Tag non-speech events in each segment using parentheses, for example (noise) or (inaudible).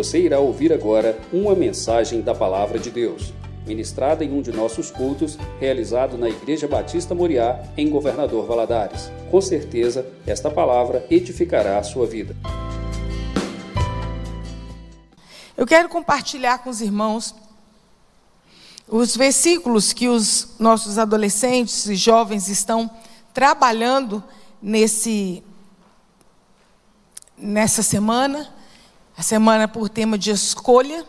Você irá ouvir agora uma mensagem da Palavra de Deus, ministrada em um de nossos cultos, realizado na Igreja Batista Moriá, em Governador Valadares. Com certeza, esta palavra edificará a sua vida. Eu quero compartilhar com os irmãos os versículos que os nossos adolescentes e jovens estão trabalhando nesse nessa semana, a semana por tema de escolha.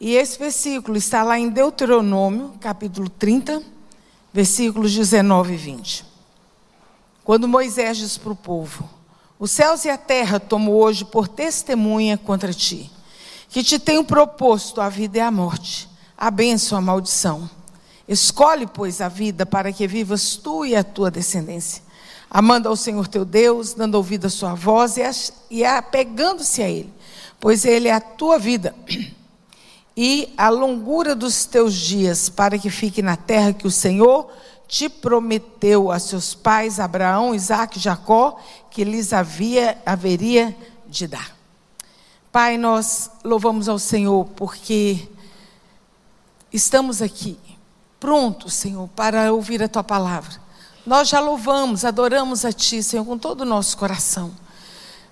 E esse versículo está lá em Deuteronômio, capítulo 30, versículos 19 e 20. Quando Moisés diz para o povo: Os céus e a terra tomo hoje por testemunha contra ti, que te tenho proposto a vida e a morte, a bênção e a maldição. Escolhe, pois, a vida para que vivas tu e a tua descendência amando ao Senhor teu Deus, dando ouvido à sua voz e apegando-se a Ele, pois Ele é a tua vida (clears throat) e a longura dos teus dias, para que fique na terra que o Senhor te prometeu a seus pais, Abraão, Isaac e Jacó, que lhes havia, haveria de dar. Pai, nós louvamos ao Senhor porque estamos aqui, prontos, Senhor, para ouvir a tua palavra. Nós já louvamos, adoramos a Ti, Senhor, com todo o nosso coração.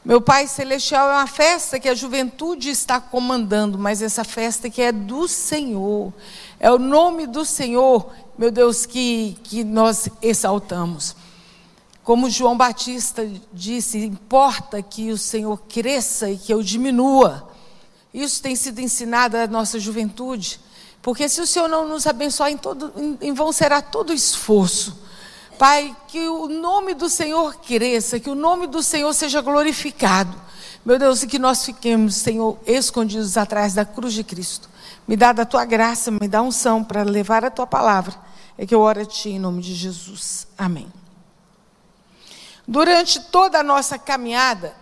Meu Pai Celestial é uma festa que a juventude está comandando, mas essa festa que é do Senhor. É o nome do Senhor, meu Deus, que, que nós exaltamos. Como João Batista disse, importa que o Senhor cresça e que eu diminua. Isso tem sido ensinado à nossa juventude. Porque se o Senhor não nos abençoar em, todo, em, em vão será todo esforço. Pai, que o nome do Senhor cresça, que o nome do Senhor seja glorificado. Meu Deus, e que nós fiquemos, Senhor, escondidos atrás da cruz de Cristo. Me dá da tua graça, me dá unção para levar a tua palavra. É que eu oro a ti em nome de Jesus. Amém. Durante toda a nossa caminhada,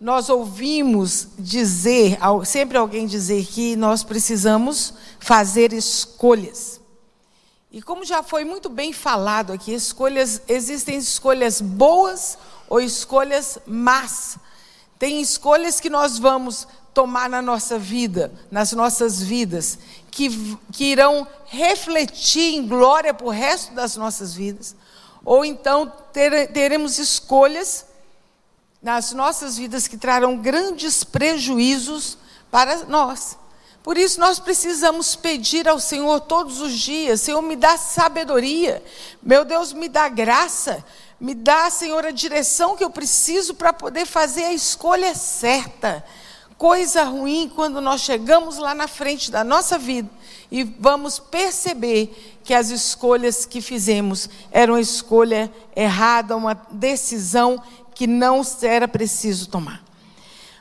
nós ouvimos dizer, sempre alguém dizer que nós precisamos fazer escolhas. E como já foi muito bem falado aqui, escolhas, existem escolhas boas ou escolhas más. Tem escolhas que nós vamos tomar na nossa vida, nas nossas vidas, que, que irão refletir em glória para o resto das nossas vidas. Ou então ter, teremos escolhas nas nossas vidas que trarão grandes prejuízos para nós. Por isso nós precisamos pedir ao Senhor todos os dias: Senhor, me dá sabedoria, meu Deus, me dá graça, me dá, Senhor, a direção que eu preciso para poder fazer a escolha certa. Coisa ruim quando nós chegamos lá na frente da nossa vida e vamos perceber que as escolhas que fizemos eram uma escolha errada, uma decisão que não era preciso tomar.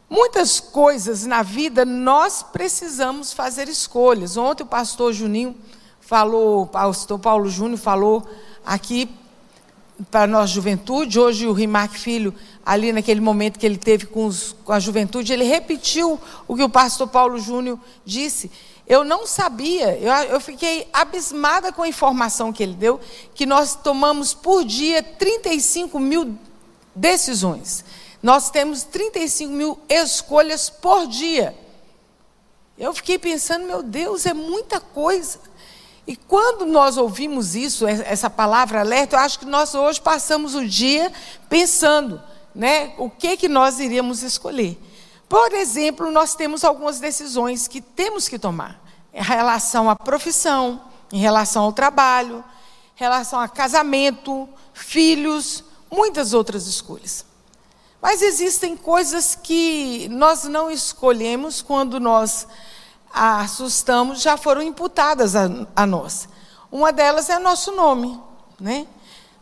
Muitas coisas na vida nós precisamos fazer escolhas. Ontem o pastor Juninho falou, o pastor Paulo Júnior falou aqui para nossa juventude. Hoje o Rimac Filho, ali naquele momento que ele teve com, os, com a juventude, ele repetiu o que o pastor Paulo Júnior disse. Eu não sabia, eu, eu fiquei abismada com a informação que ele deu, que nós tomamos por dia 35 mil decisões. Nós temos 35 mil escolhas por dia. Eu fiquei pensando, meu Deus, é muita coisa. E quando nós ouvimos isso, essa palavra alerta, eu acho que nós hoje passamos o dia pensando, né, o que que nós iríamos escolher. Por exemplo, nós temos algumas decisões que temos que tomar em relação à profissão, em relação ao trabalho, em relação a casamento, filhos, muitas outras escolhas. Mas existem coisas que nós não escolhemos quando nós assustamos, já foram imputadas a, a nós. Uma delas é nosso nome, né?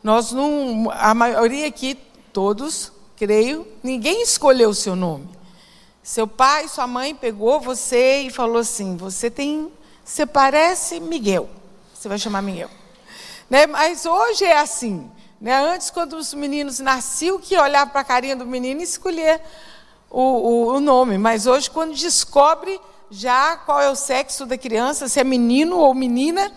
Nós não, a maioria aqui, todos, creio, ninguém escolheu o seu nome. Seu pai, sua mãe pegou você e falou assim: você tem, você parece Miguel. Você vai chamar Miguel. Né? Mas hoje é assim. Né? Antes, quando os meninos nasciam, que olhava para a carinha do menino e escolher o, o, o, nome. Mas hoje, quando descobre já qual é o sexo da criança, se é menino ou menina,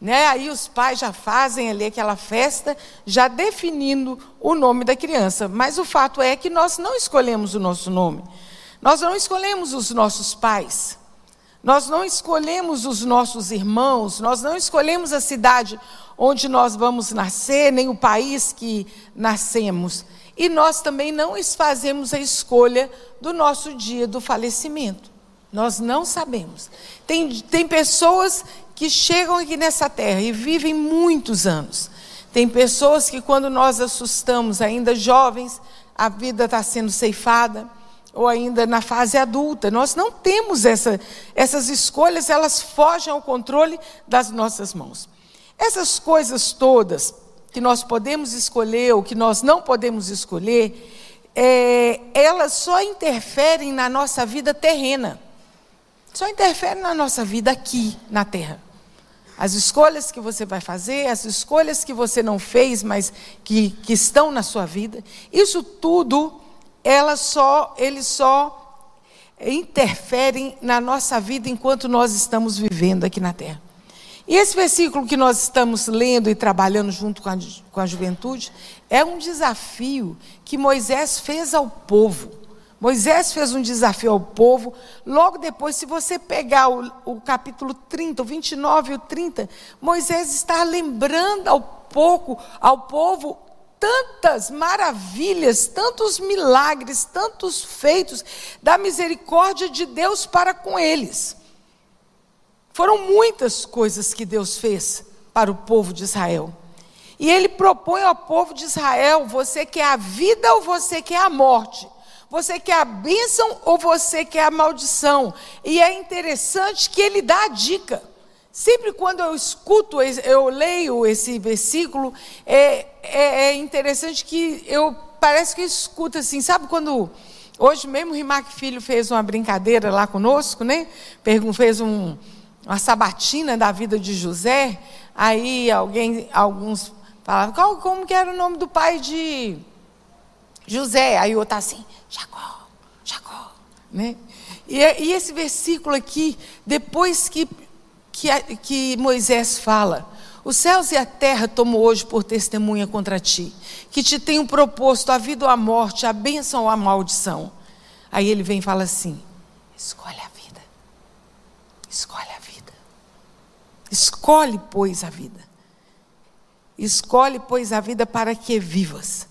né? aí os pais já fazem ali aquela festa, já definindo o nome da criança. Mas o fato é que nós não escolhemos o nosso nome. Nós não escolhemos os nossos pais. Nós não escolhemos os nossos irmãos, nós não escolhemos a cidade onde nós vamos nascer, nem o país que nascemos. E nós também não fazemos a escolha do nosso dia do falecimento. Nós não sabemos. Tem, tem pessoas que chegam aqui nessa terra e vivem muitos anos. Tem pessoas que, quando nós assustamos, ainda jovens, a vida está sendo ceifada ou ainda na fase adulta. Nós não temos essa, essas escolhas, elas fogem ao controle das nossas mãos. Essas coisas todas que nós podemos escolher ou que nós não podemos escolher, é, elas só interferem na nossa vida terrena. Só interferem na nossa vida aqui na terra. As escolhas que você vai fazer, as escolhas que você não fez, mas que, que estão na sua vida, isso tudo ela só, eles só interferem na nossa vida enquanto nós estamos vivendo aqui na terra. E esse versículo que nós estamos lendo e trabalhando junto com a, com a juventude é um desafio que Moisés fez ao povo. Moisés fez um desafio ao povo. Logo depois, se você pegar o, o capítulo 30, o 29 e o 30, Moisés está lembrando ao pouco, ao povo tantas maravilhas, tantos milagres, tantos feitos da misericórdia de Deus para com eles. Foram muitas coisas que Deus fez para o povo de Israel. E ele propõe ao povo de Israel: você quer a vida ou você quer a morte? Você quer a bênção ou você quer a maldição? E é interessante que ele dá a dica. Sempre quando eu escuto, eu leio esse versículo, é, é, é interessante que eu parece que eu escuto assim, sabe quando hoje mesmo o Rimac Filho fez uma brincadeira lá conosco, né? Fez um, uma sabatina da vida de José. Aí alguém, alguns falavam, qual, como que era o nome do pai de José? Aí o outro tá assim, Jacó, Jacó, né? E, e esse versículo aqui, depois que que, que Moisés fala. Os céus e a terra tomo hoje por testemunha contra ti, que te tenho proposto a vida ou a morte, a bênção ou a maldição. Aí ele vem e fala assim: escolhe a vida. Escolhe a vida. Escolhe, pois, a vida. Escolhe, pois, a vida para que vivas.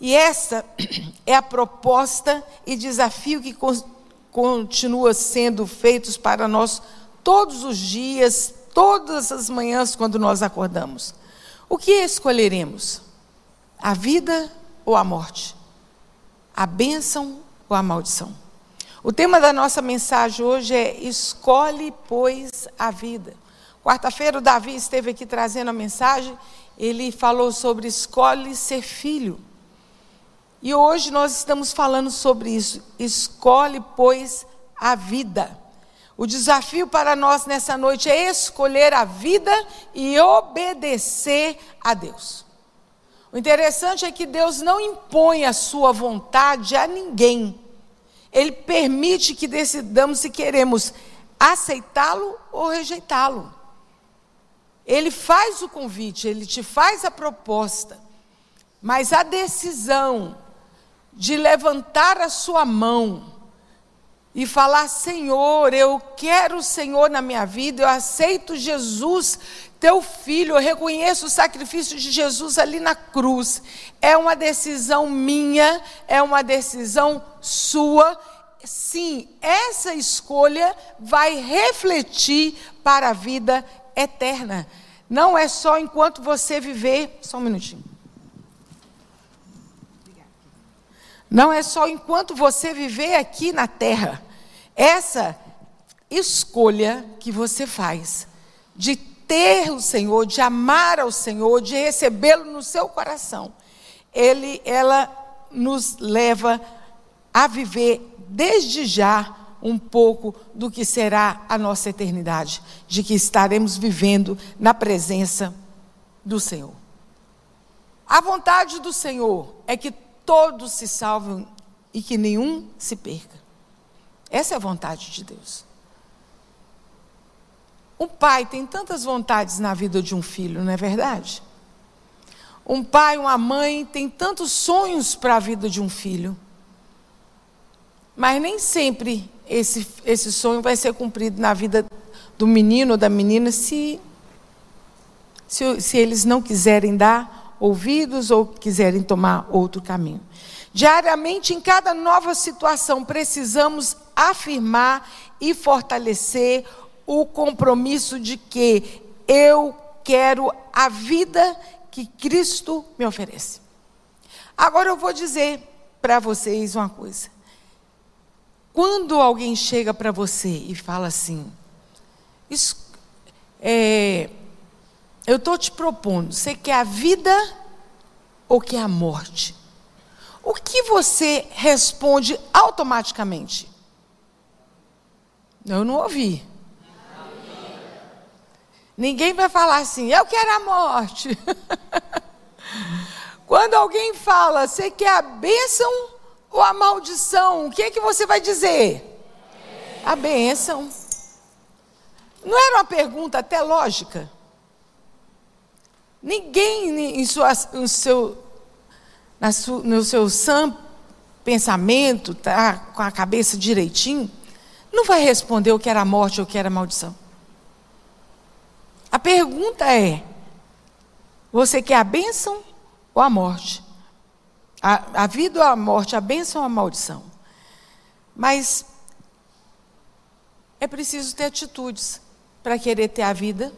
E essa (clears throat) é a proposta e desafio que continua sendo feitos para nós todos os dias, todas as manhãs quando nós acordamos. O que escolheremos? A vida ou a morte? A bênção ou a maldição? O tema da nossa mensagem hoje é Escolhe, pois, a vida. Quarta-feira o Davi esteve aqui trazendo a mensagem, ele falou sobre escolhe ser filho. E hoje nós estamos falando sobre isso. Escolhe, pois, a vida. O desafio para nós nessa noite é escolher a vida e obedecer a Deus. O interessante é que Deus não impõe a sua vontade a ninguém. Ele permite que decidamos se queremos aceitá-lo ou rejeitá-lo. Ele faz o convite, ele te faz a proposta, mas a decisão de levantar a sua mão, e falar: Senhor, eu quero o Senhor na minha vida, eu aceito Jesus, teu filho, eu reconheço o sacrifício de Jesus ali na cruz. É uma decisão minha, é uma decisão sua. Sim, essa escolha vai refletir para a vida eterna. Não é só enquanto você viver. Só um minutinho. Não é só enquanto você viver aqui na terra. Essa escolha que você faz de ter o Senhor, de amar ao Senhor, de recebê-lo no seu coração, ele, ela nos leva a viver desde já um pouco do que será a nossa eternidade, de que estaremos vivendo na presença do Senhor. A vontade do Senhor é que todos se salvem e que nenhum se perca. Essa é a vontade de Deus. Um pai tem tantas vontades na vida de um filho, não é verdade? Um pai, uma mãe tem tantos sonhos para a vida de um filho. Mas nem sempre esse, esse sonho vai ser cumprido na vida do menino ou da menina se, se, se eles não quiserem dar ouvidos ou quiserem tomar outro caminho. Diariamente, em cada nova situação, precisamos afirmar e fortalecer o compromisso de que eu quero a vida que Cristo me oferece. Agora eu vou dizer para vocês uma coisa. Quando alguém chega para você e fala assim, é, eu estou te propondo, você quer a vida ou quer a morte? O que você responde automaticamente? Eu não ouvi. Ninguém vai falar assim, eu quero a morte. (laughs) Quando alguém fala, você quer a bênção ou a maldição? O que é que você vai dizer? A bênção. Não era uma pergunta até lógica? Ninguém em sua, no seu, na no seu sam pensamento, tá, com a cabeça direitinho, não vai responder o que era morte ou o que era maldição. A pergunta é: você quer a bênção ou a morte? A, a vida ou a morte, a bênção ou a maldição? Mas é preciso ter atitudes para querer ter a vida,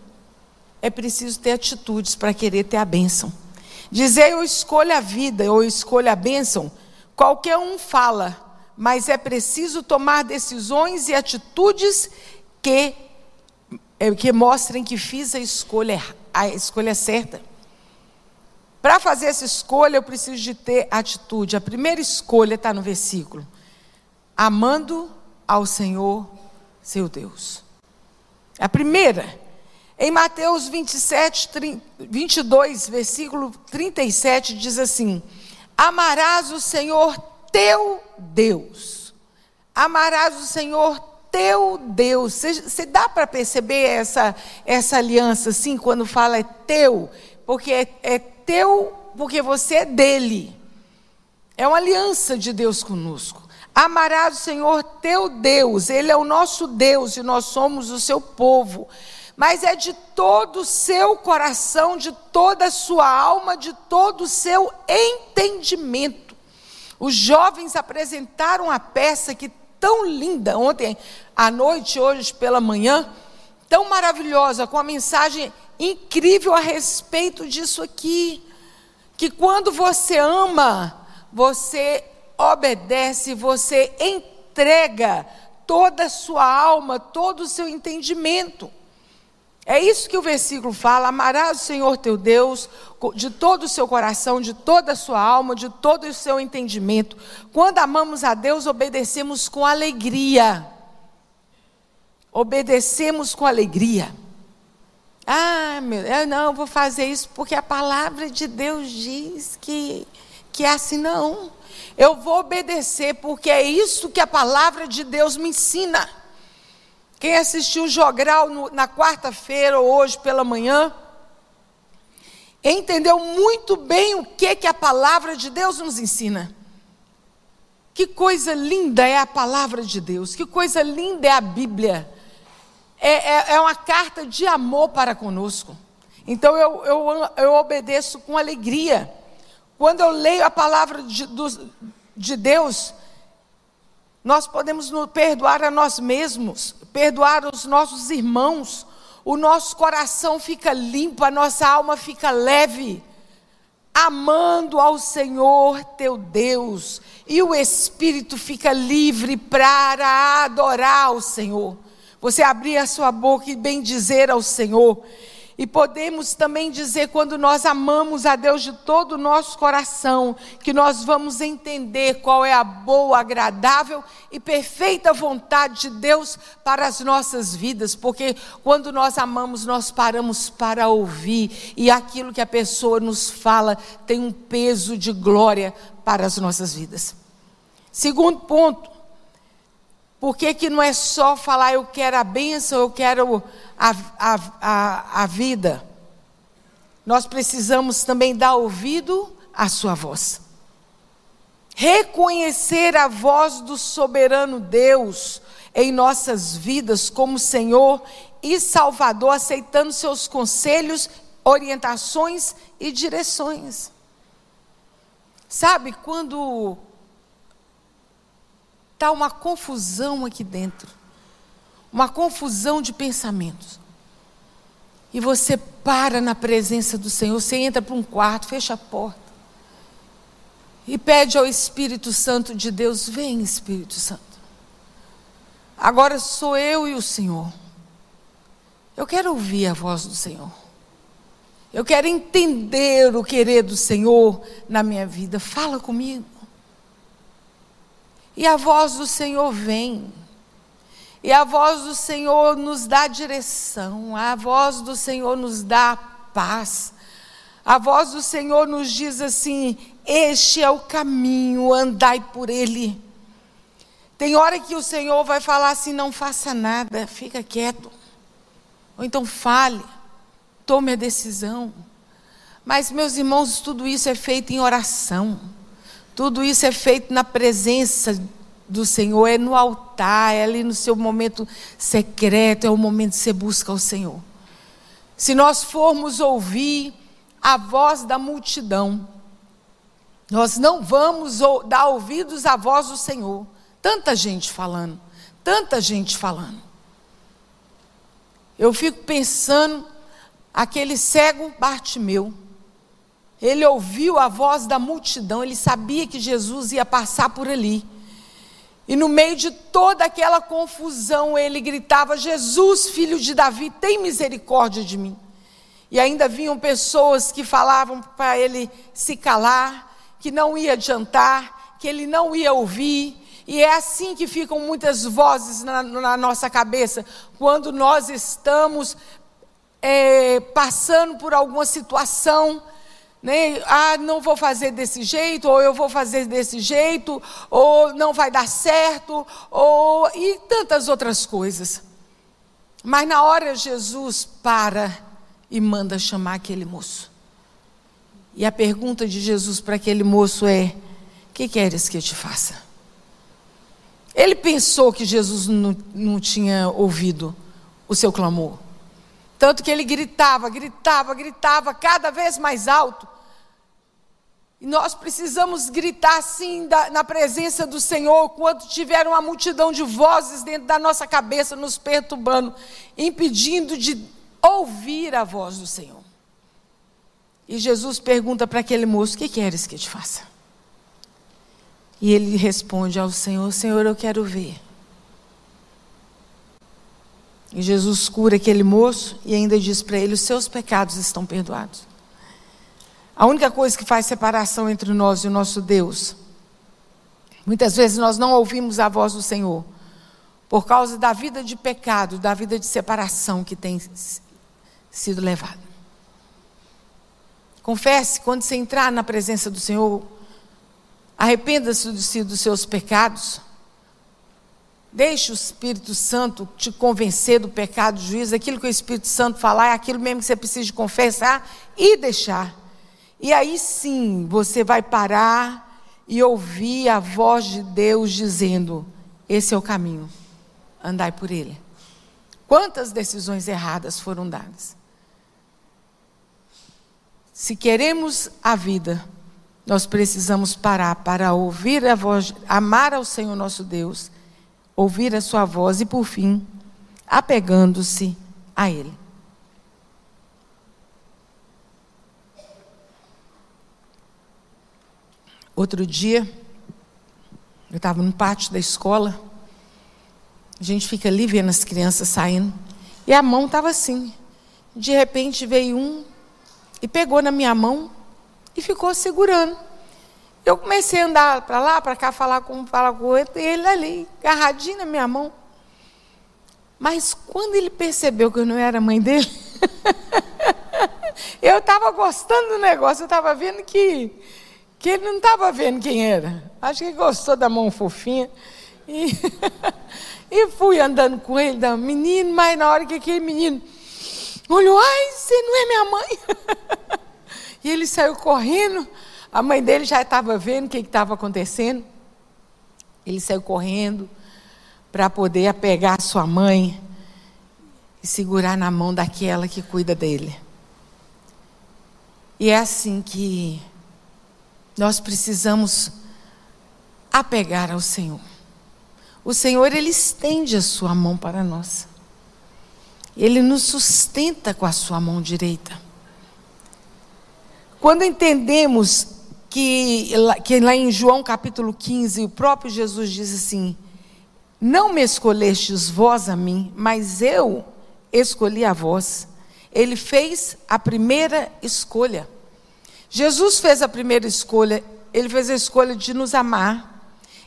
é preciso ter atitudes para querer ter a bênção. Dizer eu escolho a vida ou escolho a bênção, qualquer um fala, mas é preciso tomar decisões e atitudes que, é, que mostrem que fiz a escolha, a escolha certa. Para fazer essa escolha, eu preciso de ter atitude. A primeira escolha está no versículo: amando ao Senhor, seu Deus. A primeira, em Mateus 27, 22, versículo 37, diz assim: Amarás o Senhor teu Deus. Amarás o Senhor teu Deus. Você dá para perceber essa, essa aliança assim, quando fala é teu? Porque é, é teu, porque você é dele. É uma aliança de Deus conosco. Amarás o Senhor teu Deus, Ele é o nosso Deus e nós somos o seu povo mas é de todo o seu coração, de toda a sua alma, de todo o seu entendimento. Os jovens apresentaram a peça que tão linda ontem à noite, hoje pela manhã, tão maravilhosa, com a mensagem incrível a respeito disso aqui. Que quando você ama, você obedece, você entrega toda a sua alma, todo o seu entendimento. É isso que o versículo fala: amarás o Senhor teu Deus de todo o seu coração, de toda a sua alma, de todo o seu entendimento. Quando amamos a Deus, obedecemos com alegria. Obedecemos com alegria. Ah, meu, eu não vou fazer isso porque a palavra de Deus diz que, que é assim, não. Eu vou obedecer porque é isso que a palavra de Deus me ensina. Quem assistiu o Jogral no, na quarta-feira ou hoje pela manhã, entendeu muito bem o que, que a palavra de Deus nos ensina. Que coisa linda é a palavra de Deus, que coisa linda é a Bíblia. É, é, é uma carta de amor para conosco. Então eu, eu, eu obedeço com alegria. Quando eu leio a palavra de, de Deus, nós podemos perdoar a nós mesmos, perdoar os nossos irmãos, o nosso coração fica limpo, a nossa alma fica leve, amando ao Senhor teu Deus, e o espírito fica livre para adorar o Senhor. Você abrir a sua boca e bem dizer ao Senhor. E podemos também dizer, quando nós amamos a Deus de todo o nosso coração, que nós vamos entender qual é a boa, agradável e perfeita vontade de Deus para as nossas vidas, porque quando nós amamos, nós paramos para ouvir, e aquilo que a pessoa nos fala tem um peso de glória para as nossas vidas. Segundo ponto, por que, que não é só falar eu quero a bênção, eu quero a, a, a, a vida? Nós precisamos também dar ouvido à sua voz. reconhecer a voz do soberano Deus em nossas vidas como Senhor e Salvador, aceitando seus conselhos, orientações e direções. Sabe quando está uma confusão aqui dentro, uma confusão de pensamentos, e você para na presença do Senhor, você entra para um quarto, fecha a porta, e pede ao Espírito Santo de Deus: Vem, Espírito Santo. Agora sou eu e o Senhor. Eu quero ouvir a voz do Senhor. Eu quero entender o querer do Senhor na minha vida. Fala comigo. E a voz do Senhor vem. E a voz do Senhor nos dá direção. A voz do Senhor nos dá paz. A voz do Senhor nos diz assim: Este é o caminho, andai por ele. Tem hora que o Senhor vai falar assim: Não faça nada, fica quieto. Ou então fale, tome a decisão. Mas, meus irmãos, tudo isso é feito em oração. Tudo isso é feito na presença do Senhor, é no altar, é ali no seu momento secreto, é o momento que você busca o Senhor. Se nós formos ouvir a voz da multidão. Nós não vamos dar ouvidos à voz do Senhor. Tanta gente falando, tanta gente falando. Eu fico pensando, aquele cego Bartimeu, ele ouviu a voz da multidão, ele sabia que Jesus ia passar por ali. E no meio de toda aquela confusão, ele gritava: Jesus, filho de Davi, tem misericórdia de mim. E ainda vinham pessoas que falavam para ele se calar, que não ia adiantar, que ele não ia ouvir. E é assim que ficam muitas vozes na, na nossa cabeça, quando nós estamos é, passando por alguma situação. Né? Ah, não vou fazer desse jeito, ou eu vou fazer desse jeito, ou não vai dar certo, ou e tantas outras coisas. Mas na hora Jesus para e manda chamar aquele moço. E a pergunta de Jesus para aquele moço é: Que queres que eu te faça? Ele pensou que Jesus não, não tinha ouvido o seu clamor. Tanto que ele gritava, gritava, gritava cada vez mais alto. E nós precisamos gritar assim da, na presença do Senhor, quando tiver uma multidão de vozes dentro da nossa cabeça nos perturbando, impedindo de ouvir a voz do Senhor. E Jesus pergunta para aquele moço: O que queres que eu te faça? E ele responde ao Senhor: Senhor, eu quero ver. E Jesus cura aquele moço e ainda diz para ele: Os seus pecados estão perdoados. A única coisa que faz separação entre nós e o nosso Deus, muitas vezes nós não ouvimos a voz do Senhor, por causa da vida de pecado, da vida de separação que tem sido levado. Confesse, quando você entrar na presença do Senhor, arrependa-se dos seus pecados. Deixe o Espírito Santo te convencer do pecado, do juízo. Aquilo que o Espírito Santo falar é aquilo mesmo que você precisa confessar e deixar. E aí sim você vai parar e ouvir a voz de Deus dizendo: Esse é o caminho, andai por ele. Quantas decisões erradas foram dadas? Se queremos a vida, nós precisamos parar para ouvir a voz, amar ao Senhor nosso Deus, ouvir a sua voz e, por fim, apegando-se a Ele. Outro dia, eu estava no pátio da escola, a gente fica ali vendo as crianças saindo, e a mão estava assim. De repente veio um e pegou na minha mão e ficou segurando. Eu comecei a andar para lá, para cá, falar com, falar com ele, ele ali, agarradinho na minha mão. Mas quando ele percebeu que eu não era mãe dele, (laughs) eu estava gostando do negócio, eu estava vendo que, que ele não estava vendo quem era. Acho que gostou da mão fofinha. E, (laughs) e fui andando com ele, da menino, mas na hora que aquele menino olhou, ai, você não é minha mãe. (laughs) e ele saiu correndo. A mãe dele já estava vendo o que estava acontecendo. Ele saiu correndo para poder apegar sua mãe e segurar na mão daquela que cuida dele. E é assim que nós precisamos apegar ao Senhor. O Senhor, Ele estende a sua mão para nós. Ele nos sustenta com a sua mão direita. Quando entendemos que, que lá em João capítulo 15, o próprio Jesus diz assim: Não me escolhestes vós a mim, mas eu escolhi a vós. Ele fez a primeira escolha. Jesus fez a primeira escolha, ele fez a escolha de nos amar.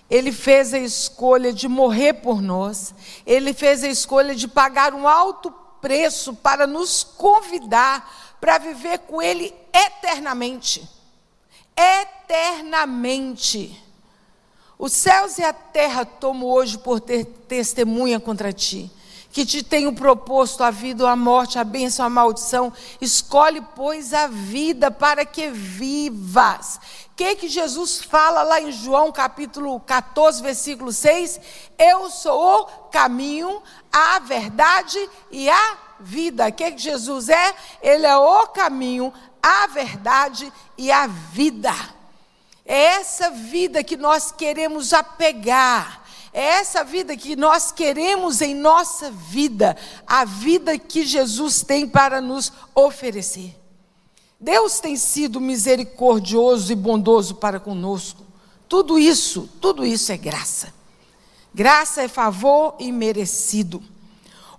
Ele fez a escolha de morrer por nós. Ele fez a escolha de pagar um alto preço para nos convidar para viver com Ele eternamente. Eternamente. Os céus e a terra tomo hoje por ter testemunha contra ti que te tenho proposto a vida, a morte, a bênção, a maldição. Escolhe, pois, a vida para que vivas. O que, que Jesus fala lá em João capítulo 14, versículo 6? Eu sou o caminho, a verdade e a vida. O que, que Jesus é? Ele é o caminho, a verdade e a vida. É essa vida que nós queremos apegar é essa vida que nós queremos em nossa vida, a vida que Jesus tem para nos oferecer. Deus tem sido misericordioso e bondoso para conosco. Tudo isso, tudo isso é graça. Graça é favor imerecido.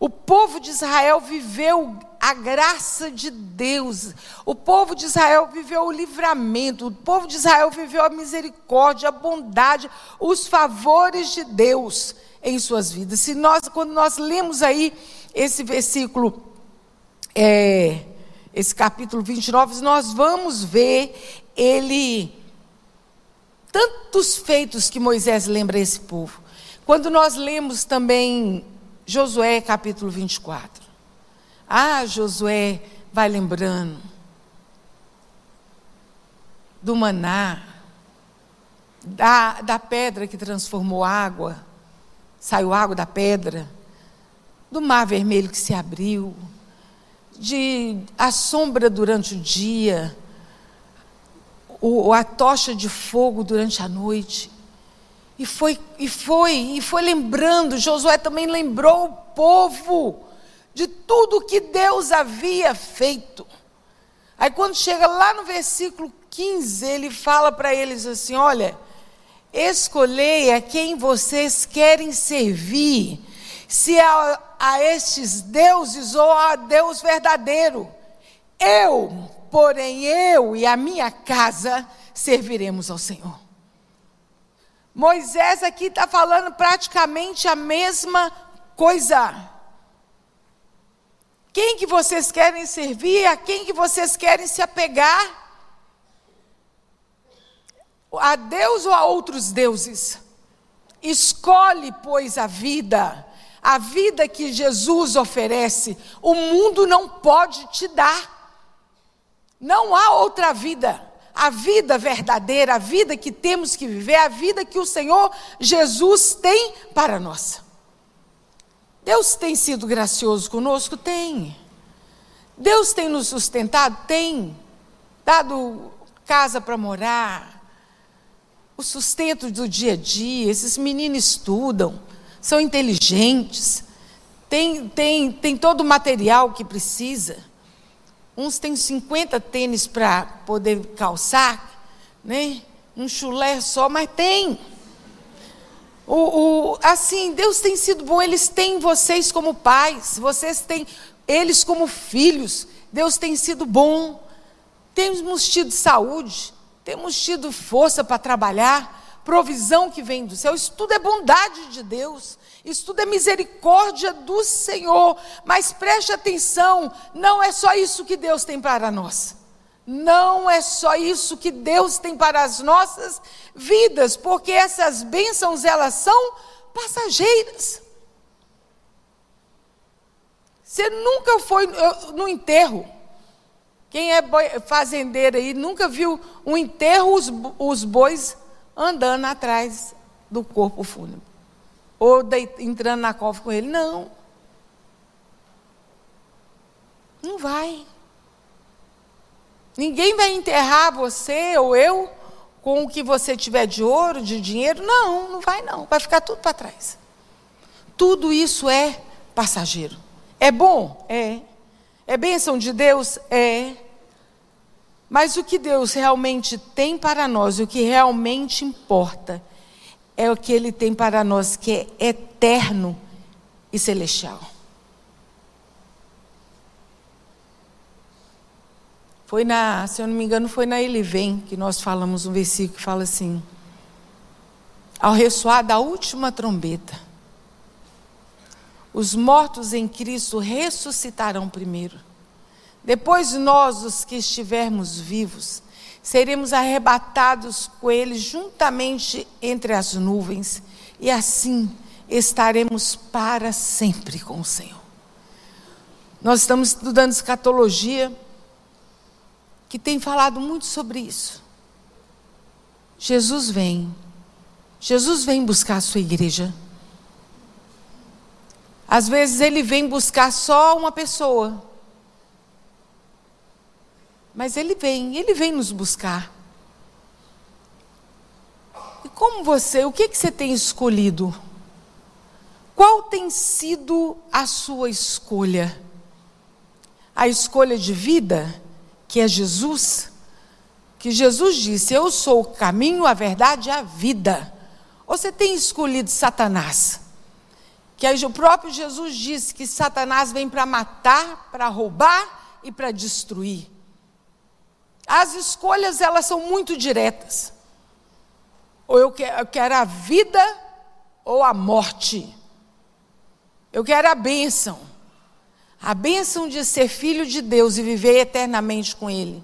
O povo de Israel viveu a graça de Deus. O povo de Israel viveu o livramento, o povo de Israel viveu a misericórdia, a bondade, os favores de Deus em suas vidas. Se nós, quando nós lemos aí esse versículo, é, esse capítulo 29, nós vamos ver ele tantos feitos que Moisés lembra esse povo. Quando nós lemos também Josué capítulo 24. Ah, Josué vai lembrando do maná, da, da pedra que transformou água, saiu água da pedra, do mar vermelho que se abriu, de a sombra durante o dia, o, a tocha de fogo durante a noite. E foi, e foi, e foi lembrando, Josué também lembrou o povo de tudo que Deus havia feito. Aí quando chega lá no versículo 15, ele fala para eles assim: olha, escolhei a quem vocês querem servir, se a, a estes deuses ou a Deus verdadeiro. Eu, porém, eu e a minha casa serviremos ao Senhor. Moisés aqui está falando praticamente a mesma coisa. Quem que vocês querem servir? A quem que vocês querem se apegar? A Deus ou a outros deuses? Escolhe, pois, a vida, a vida que Jesus oferece. O mundo não pode te dar. Não há outra vida. A vida verdadeira, a vida que temos que viver, a vida que o Senhor Jesus tem para nós. Deus tem sido gracioso conosco? Tem. Deus tem nos sustentado? Tem. Dado casa para morar, o sustento do dia a dia. Esses meninos estudam, são inteligentes, tem, tem, tem todo o material que precisa. Uns têm 50 tênis para poder calçar, né? um chulé só, mas tem. O, o, assim, Deus tem sido bom, eles têm vocês como pais, vocês têm eles como filhos. Deus tem sido bom. Temos tido saúde, temos tido força para trabalhar, provisão que vem do céu. Isso tudo é bondade de Deus. Isso tudo é misericórdia do Senhor. Mas preste atenção, não é só isso que Deus tem para nós. Não é só isso que Deus tem para as nossas vidas, porque essas bênçãos elas são passageiras. Você nunca foi no enterro. Quem é fazendeiro aí nunca viu um enterro, os, os bois andando atrás do corpo fúnebre. Ou de, entrando na cova com ele. Não. Não vai. Ninguém vai enterrar você ou eu com o que você tiver de ouro, de dinheiro. Não, não vai não. Vai ficar tudo para trás. Tudo isso é passageiro. É bom? É. É bênção de Deus? É. Mas o que Deus realmente tem para nós, o que realmente importa, é o que Ele tem para nós, que é eterno e celestial. Foi na, se eu não me engano, foi na Ele Vem que nós falamos um versículo que fala assim: Ao ressoar da última trombeta, os mortos em Cristo ressuscitarão primeiro. Depois nós, os que estivermos vivos, seremos arrebatados com ele juntamente entre as nuvens, e assim estaremos para sempre com o Senhor. Nós estamos estudando escatologia, que tem falado muito sobre isso. Jesus vem. Jesus vem buscar a sua igreja. Às vezes ele vem buscar só uma pessoa. Mas ele vem, ele vem nos buscar. E como você, o que, que você tem escolhido? Qual tem sido a sua escolha? A escolha de vida, que é Jesus? Que Jesus disse: Eu sou o caminho, a verdade e a vida. Ou você tem escolhido Satanás? que o próprio Jesus disse que Satanás vem para matar, para roubar e para destruir. As escolhas elas são muito diretas. Ou eu quero, eu quero a vida ou a morte. Eu quero a bênção. A bênção de ser filho de Deus e viver eternamente com Ele.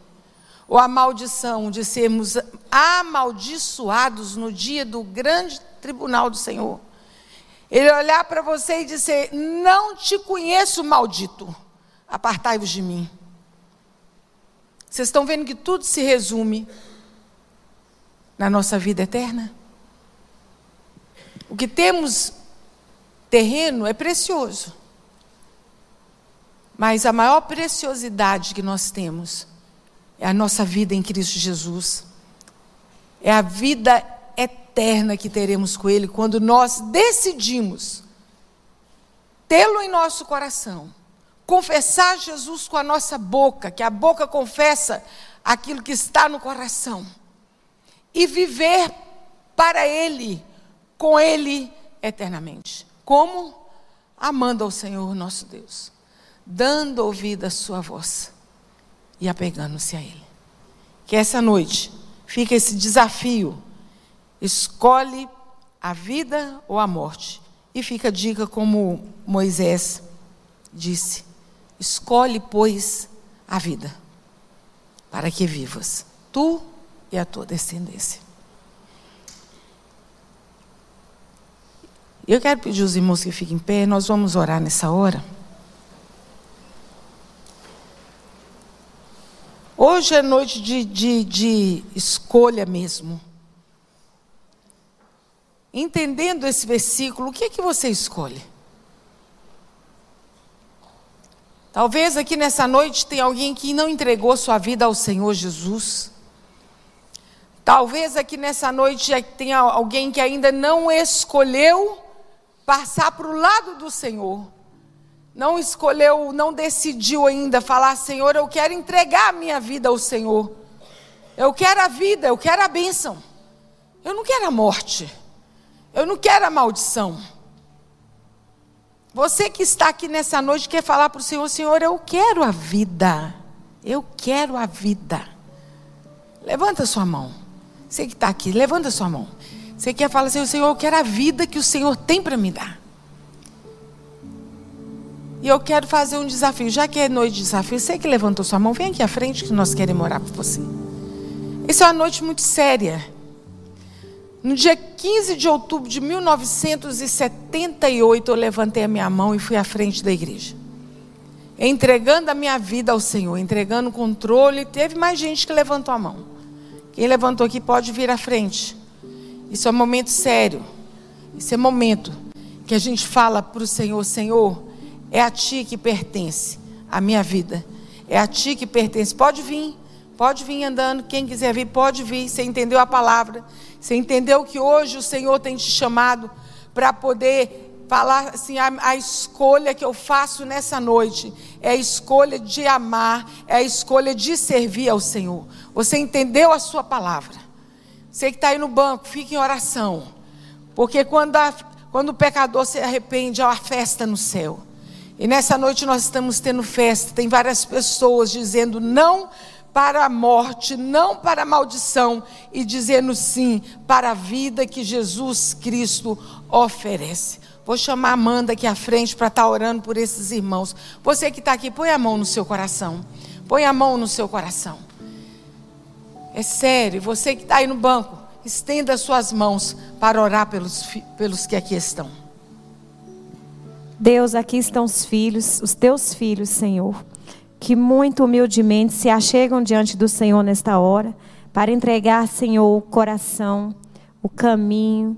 Ou a maldição de sermos amaldiçoados no dia do grande tribunal do Senhor. Ele olhar para você e dizer: Não te conheço, maldito, apartai-vos de mim. Vocês estão vendo que tudo se resume na nossa vida eterna? O que temos terreno é precioso. Mas a maior preciosidade que nós temos é a nossa vida em Cristo Jesus. É a vida eterna que teremos com Ele quando nós decidimos tê-lo em nosso coração, confessar Jesus com a nossa boca, que a boca confessa aquilo que está no coração, e viver para Ele, com Ele eternamente. Como? Amando ao Senhor nosso Deus, dando ouvido à Sua voz e apegando-se a Ele. Que essa noite fique esse desafio Escolhe a vida ou a morte. E fica a dica como Moisés disse: escolhe, pois, a vida, para que vivas, tu e a tua descendência. Eu quero pedir aos irmãos que fiquem em pé, nós vamos orar nessa hora. Hoje é noite de, de, de escolha mesmo entendendo esse versículo, o que é que você escolhe? Talvez aqui nessa noite tenha alguém que não entregou sua vida ao Senhor Jesus. Talvez aqui nessa noite tenha alguém que ainda não escolheu passar para o lado do Senhor. Não escolheu, não decidiu ainda falar: Senhor, eu quero entregar a minha vida ao Senhor. Eu quero a vida, eu quero a bênção. Eu não quero a morte. Eu não quero a maldição. Você que está aqui nessa noite quer falar para o Senhor: Senhor, eu quero a vida. Eu quero a vida. Levanta sua mão. Você que está aqui, levanta sua mão. Você quer falar assim: Senhor, eu quero a vida que o Senhor tem para me dar. E eu quero fazer um desafio. Já que é noite de desafio, você que levantou sua mão, vem aqui à frente que nós queremos orar por você. Essa é uma noite muito séria. No dia 15 de outubro de 1978, eu levantei a minha mão e fui à frente da igreja. entregando a minha vida ao Senhor, entregando o controle. Teve mais gente que levantou a mão. Quem levantou aqui pode vir à frente. Isso é um momento sério. Isso é momento que a gente fala para o Senhor: Senhor, é a Ti que pertence a minha vida. É a Ti que pertence. Pode vir, pode vir andando. Quem quiser vir, pode vir. Você entendeu a palavra. Você entendeu que hoje o Senhor tem te chamado para poder falar assim: a, a, escolha que eu faço nessa noite é a escolha de amar, é a escolha de servir ao Senhor. Você entendeu a sua palavra? Você que está aí no banco, fique em oração. Porque quando, a, quando o pecador se arrepende, há uma festa no céu. E nessa noite nós estamos tendo festa. Tem várias pessoas dizendo não para a morte, não para a maldição, e dizendo sim para a vida que Jesus Cristo oferece. Vou chamar a Amanda aqui à frente para estar orando por esses irmãos. Você que está aqui, põe a mão no seu coração. Põe a mão no seu coração. É sério, você que está aí no banco, estenda suas mãos para orar pelos, pelos que aqui estão. Deus, aqui estão os filhos, os teus filhos, Senhor, que muito humildemente se achegam diante do Senhor nesta hora, para entregar, Senhor, o coração, o caminho,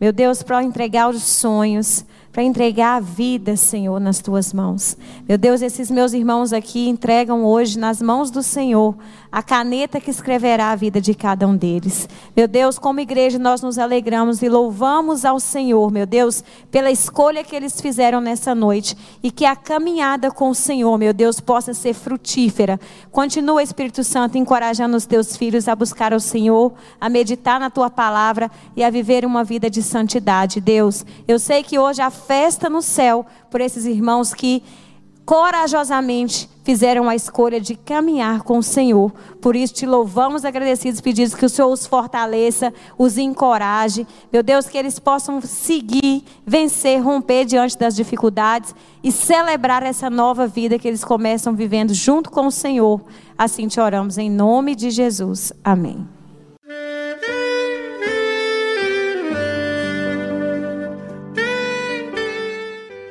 meu Deus, para entregar os sonhos, para entregar a vida, Senhor, nas tuas mãos. Meu Deus, esses meus irmãos aqui entregam hoje nas mãos do Senhor a caneta que escreverá a vida de cada um deles. Meu Deus, como igreja, nós nos alegramos e louvamos ao Senhor, meu Deus, pela escolha que eles fizeram nessa noite e que a caminhada com o Senhor, meu Deus, possa ser frutífera. Continua, Espírito Santo, encorajando os teus filhos a buscar o Senhor, a meditar na tua palavra e a viver uma vida de santidade. Deus, eu sei que hoje há festa no céu por esses irmãos que corajosamente fizeram a escolha de caminhar com o Senhor. Por isso te louvamos agradecidos, pedimos que o Senhor os fortaleça, os encoraje. Meu Deus, que eles possam seguir, vencer, romper diante das dificuldades e celebrar essa nova vida que eles começam vivendo junto com o Senhor. Assim te oramos em nome de Jesus. Amém.